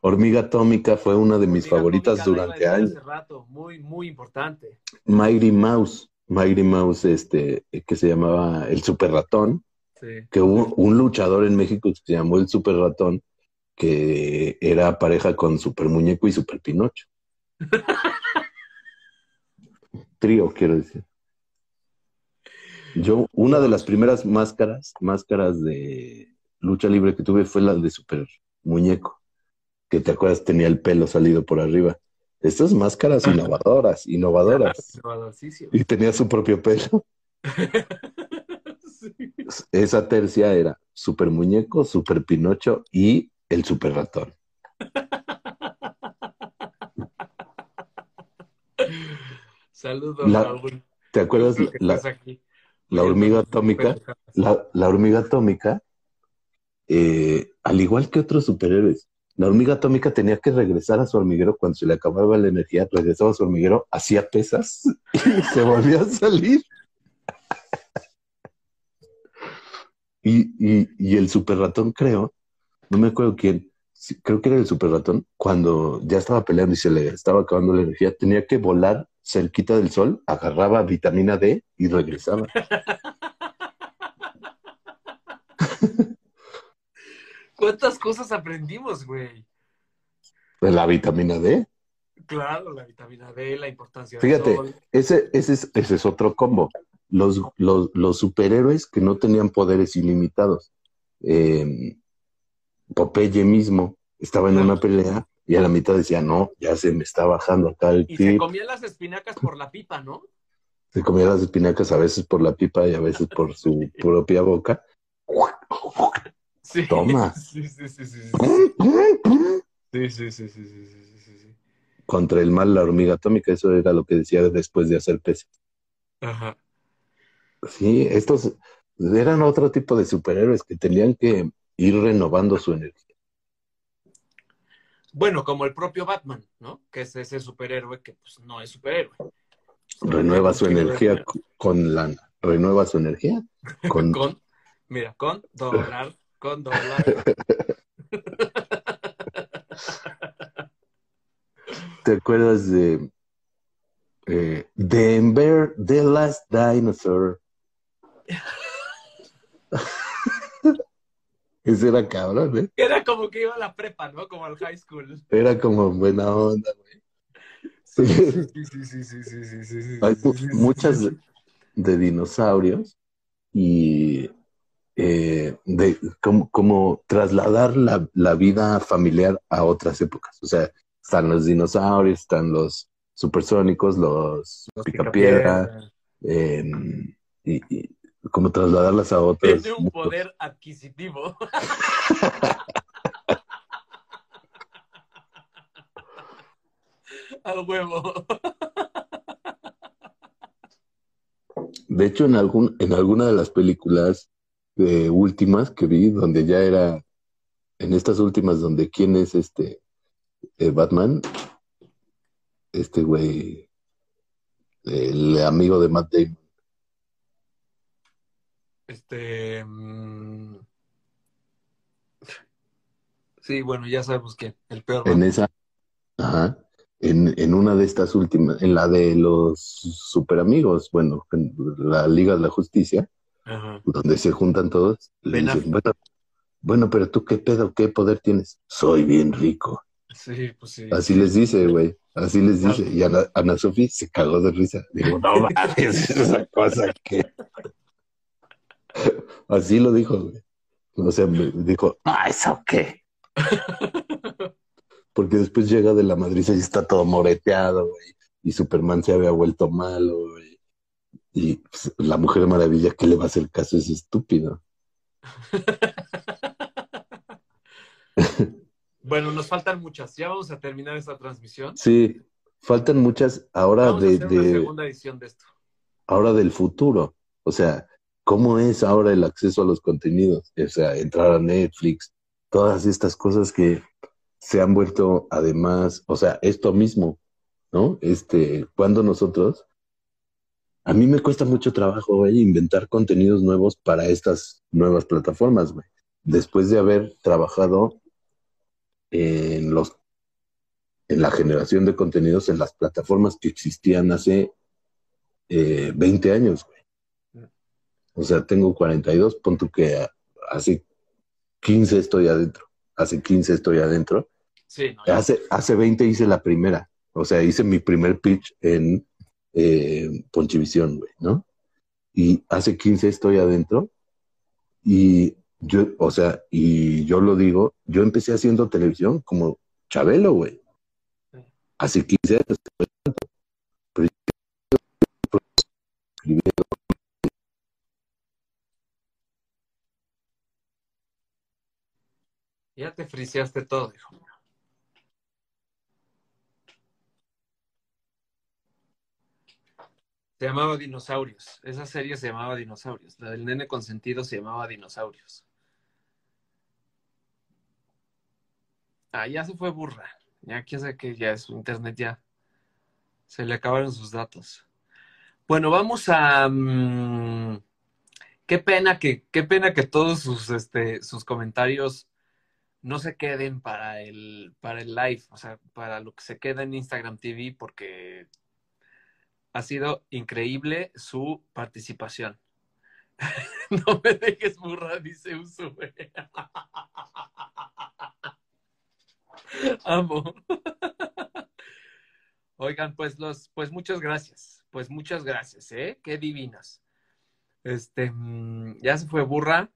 Hormiga Atómica fue una de mis Hormiga favoritas Atómica, durante años. Hace rato, muy, muy importante. Mighty Mouse, Mighty Mouse, este, que se llamaba el Super Ratón, Sí. que hubo un luchador en México que se llamó el Super Ratón, que era pareja con Super Muñeco y Super Pinocho. Trío, quiero decir. Yo, una de las primeras máscaras, máscaras de lucha libre que tuve fue la de Super Muñeco, que te acuerdas tenía el pelo salido por arriba. Estas máscaras innovadoras, innovadoras. Y tenía su propio pelo. Sí. Esa tercia era Super Muñeco, Super Pinocho y el Super Ratón. Saludos, La- Raúl. ¿Te acuerdas que la, la hormiga atómica? La, la hormiga atómica, eh, al igual que otros superhéroes, la hormiga atómica tenía que regresar a su hormiguero cuando se le acababa la energía, regresaba a su hormiguero, hacía pesas y se volvía a salir. Y, y, y el super ratón, creo, no me acuerdo quién, creo que era el super ratón, cuando ya estaba peleando y se le estaba acabando la energía, tenía que volar cerquita del sol, agarraba vitamina D y regresaba. ¿Cuántas cosas aprendimos, güey? Pues la vitamina D. Claro, la vitamina D, la importancia Fíjate, del sol. Ese, ese, es, ese es otro combo. Los, los, los superhéroes que no tenían poderes ilimitados. Eh, Popeye mismo estaba en una pelea y a la mitad decía, no, ya se me está bajando acá el Y se comía las espinacas por la pipa, ¿no? Se comía las espinacas a veces por la pipa y a veces por su propia boca. Toma. Sí, sí, sí, sí. Sí, sí, sí, sí, Contra el mal la hormiga atómica, eso era lo que decía después de hacer peces. Ajá. Sí, estos eran otro tipo de superhéroes que tenían que ir renovando su energía. Bueno, como el propio Batman, ¿no? Que es ese superhéroe que pues, no es superhéroe. Renueva su energía con lana. Renueva su energía con... con mira, con dólar con dólar. ¿Te acuerdas de eh, Denver, The Last Dinosaur? Ese era cabrón, ¿eh? Era como que iba a la prepa, ¿no? Como al high school. Era como buena onda, güey. Sí, sí, sí, sí, sí, sí, sí, sí, Hay muchas de dinosaurios y eh, de cómo, cómo trasladar la, la vida familiar a otras épocas. O sea, están los dinosaurios, están los supersónicos, los, Los picapiedra, eh, y, y cómo trasladarlas a otros. Tiene un poder adquisitivo. Al huevo. De hecho, en, algún, en alguna de las películas eh, últimas que vi, donde ya era, en estas últimas, donde quién es este eh, Batman, este güey, el amigo de Matt Damon. Este. mm, Sí, bueno, ya sabemos quién. El peor. En esa, ajá, en, en una de estas últimas, en la de los super amigos, bueno, en la Liga de la Justicia, Ajá. donde se juntan todos, le dicen, bueno, bueno, pero tú qué pedo, qué poder tienes. Soy bien rico. Sí, pues sí. Así les dice, güey. Así les dice. Y Ana, Ana Sofía se cagó de risa. Digo, no mames, esa cosa que. Así lo dijo, güey. O sea, me dijo, ah, ¿eso qué? Porque después llega de la madriza y está todo moreteado, güey. Y Superman se había vuelto malo, güey. Y pues, la Mujer Maravilla, ¿qué le va a hacer caso? Es estúpido. Bueno, nos faltan muchas. Ya vamos a terminar esta transmisión. Sí, faltan muchas ahora Vamos a de, una de, segunda edición de esto. ahora del futuro. O sea, ¿cómo es ahora el acceso a los contenidos? O sea, entrar a Netflix, todas estas cosas que se han vuelto además, o sea, esto mismo, ¿no? Este, cuando nosotros, a mí me cuesta mucho trabajo, güey, inventar contenidos nuevos para estas nuevas plataformas, güey. Después de haber trabajado en los en la generación de contenidos en las plataformas que existían hace eh, 20 años, güey. O sea, tengo 42, pon tú que hace 15 estoy adentro. Hace 15 estoy adentro. Sí, no. Hace, hace 20 hice la primera. O sea, hice mi primer pitch en eh, Ponchivisión, güey, ¿no? Y hace 15 estoy adentro. Y yo, o sea, y yo lo digo, yo empecé haciendo televisión como Chabelo, güey. Hace 15 años. Ya te friseaste todo, hijo Se llamaba Dinosaurios. Esa serie se llamaba Dinosaurios. La del nene consentido se llamaba Dinosaurios. Ah, ya se fue burra. Ya quién sabe que ya su internet ya se le acabaron sus datos. Bueno, vamos a mm, qué pena que qué pena que todos sus este sus comentarios no se queden para el para el live, o sea, para lo que se queda en Instagram TV porque ha sido increíble su participación. No me dejes burra, dice Usue. Amo. Oigan, pues los, pues muchas gracias. Pues muchas gracias, ¿eh? Qué divinas. Este, mm, ya se fue burra.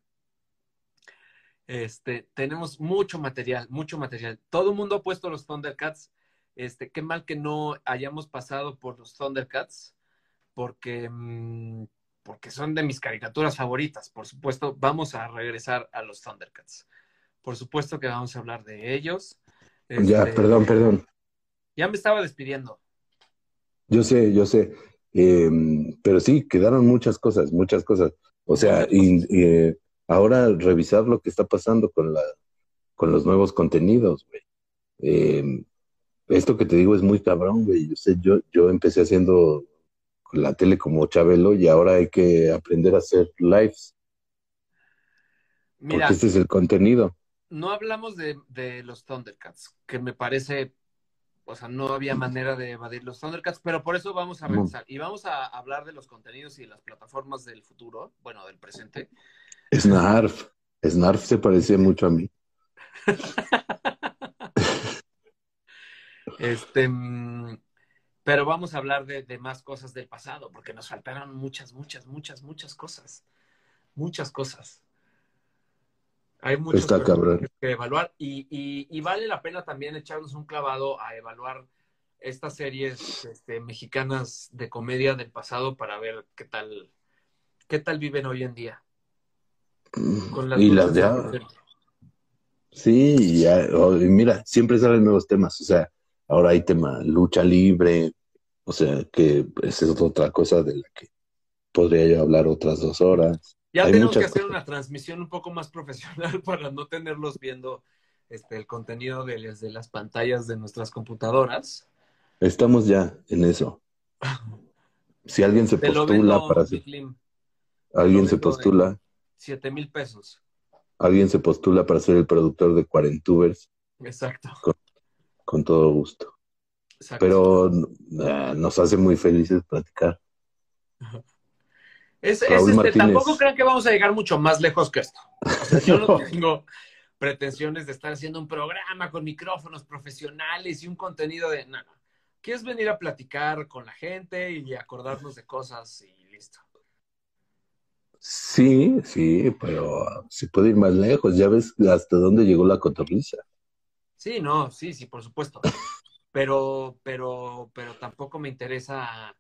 Este, tenemos mucho material, mucho material. Todo el mundo ha puesto los Thundercats. Este, qué mal que no hayamos pasado por los Thundercats, porque, mm, porque son de mis caricaturas favoritas. Por supuesto, vamos a regresar a los Thundercats. Por supuesto que vamos a hablar de ellos. Ya, Este, perdón, perdón. Ya me estaba despidiendo. Yo sé, yo sé. Eh, pero sí, quedaron muchas cosas, muchas cosas. O sea, y, eh, ahora revisar lo que está pasando con la, con los nuevos contenidos, güey. Eh, esto que te digo es muy cabrón, güey. Yo sé, yo, yo empecé haciendo la tele como Chabelo y ahora hay que aprender a hacer lives, Mira, porque este es el contenido. no hablamos de, de los Thundercats, que me parece, o sea, no había manera de evadir los Thundercats, pero por eso vamos a regresar. Y vamos a hablar de los contenidos y las plataformas del futuro, bueno, del presente. Snarf. Snarf se parecía mucho a mí. Este, mm, pero vamos a hablar de, de más cosas del pasado, porque nos faltaron muchas, muchas, muchas, muchas cosas. Muchas cosas. Hay Está cabrón. personajes que evaluar y, y- y vale la pena también echarnos un clavado a evaluar estas series este, mexicanas de comedia del pasado para ver qué tal, qué tal viven hoy en día. Con las Y las de ahora. Sí, ya, y mira, siempre salen nuevos temas, o sea, ahora hay tema lucha libre, o sea, que esa es otra cosa de la que podría yo hablar otras dos horas. Ya Hay tenemos que hacer cosas. una transmisión un poco más profesional para no tenerlos viendo este, el contenido de, desde las pantallas de nuestras computadoras. Estamos ya en eso. Si alguien se postula vendo, para ser, Big alguien se postula, siete mil pesos. alguien se postula para ser el productor de Cuarentubers, Exacto. con todo gusto. Exacto. pero eh, nos hace muy felices platicar. Es, este, tampoco crean que vamos a llegar mucho más lejos que esto. O sea, yo no tengo pretensiones de estar haciendo un programa con micrófonos profesionales y un contenido de nada. ¿Quieres venir a platicar con la gente y acordarnos de cosas y listo? Sí, sí, pero se puede ir más lejos. Ya ves hasta dónde llegó la cotorriza. Sí, no, sí, sí, por supuesto. Pero, pero, pero tampoco me interesa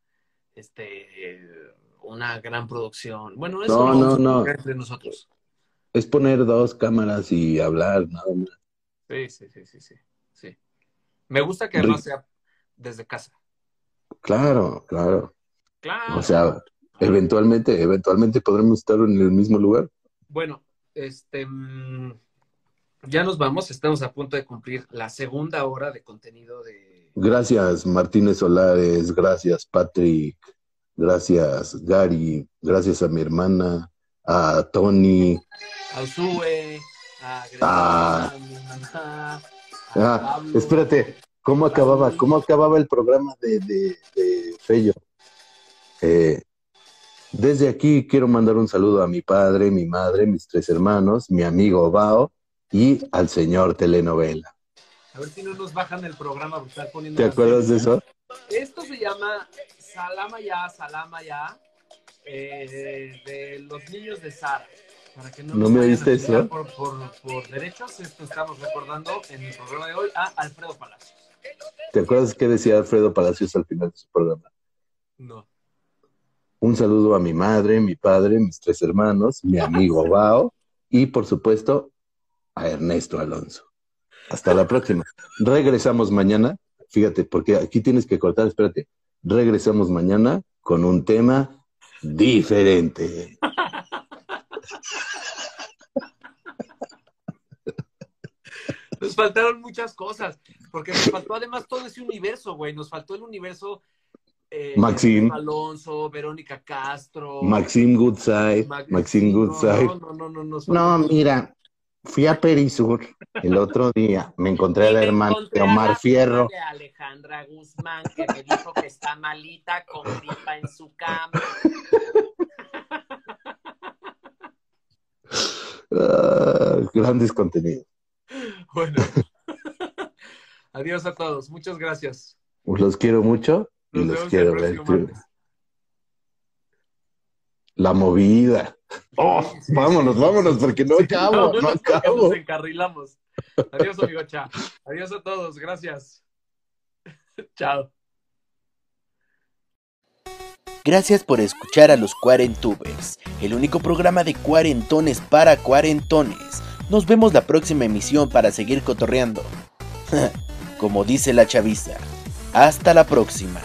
este una gran producción. Bueno, eso No, no, no. entre nosotros. Es poner dos cámaras y hablar, nada más. Sí, sí, sí, sí, sí. sí. Me gusta que además sea desde casa. Claro, claro. Claro. O sea, eventualmente, eventualmente podremos estar en el mismo lugar. Bueno, este mm, ya nos vamos, estamos a punto de cumplir la segunda hora de contenido de Gracias, Martínez Solares. Gracias, Patrick. Gracias, Gary. Gracias a mi hermana, a Tony. a Usue, a Ah. a mi mamá, a Ah, Pablo. espérate, ¿cómo acababa? ¿Cómo acababa el programa de, de, de Fello? Eh, desde aquí quiero mandar un saludo a mi padre, mi madre, mis tres hermanos, mi amigo Bao y al señor telenovela. A ver si no nos bajan el programa por estar poniendo ¿Te acuerdas de eso? Esto se llama Salama Ya, Salama Ya, eh, de los niños de Sara. Para que no, ¿No nos me oíste eso? Por, por, por derechos, esto estamos recordando en el programa de hoy a Alfredo Palacios. ¿Te acuerdas qué decía Alfredo Palacios al final de su programa? No. Un saludo a mi madre, mi padre, mis tres hermanos, mi amigo Bao y por supuesto a Ernesto Alonso. Hasta la próxima. Regresamos mañana. Fíjate, porque aquí tienes que cortar, espérate. Regresamos mañana con un tema diferente. Nos faltaron muchas cosas, porque nos faltó además todo ese universo, güey. Nos faltó el universo. Eh, Maxim. Alonso, Verónica Castro. Maxim Goodside, Maxim no, Goodside. No, no, no, no. No, mira, fui a Perisur el otro día. Me encontré a la hermana de Omar Fierro. De Alejandra Guzmán, que me dijo que está malita con gripa en su cama. Ah, grandes contenidos. Bueno. Adiós a todos. Muchas gracias. Los quiero mucho y Nos los quiero ver. La movida. Oh, vámonos, sí. vámonos, porque no Sí, acabo, no porque acabo. Nos encarrilamos. Adiós, amigo Cha. Adiós a todos. Gracias. Chao. Gracias por escuchar a los Cuarentubers, el único programa de cuarentones para cuarentones. Nos vemos la próxima emisión para seguir cotorreando. Como dice la chaviza. Hasta la próxima.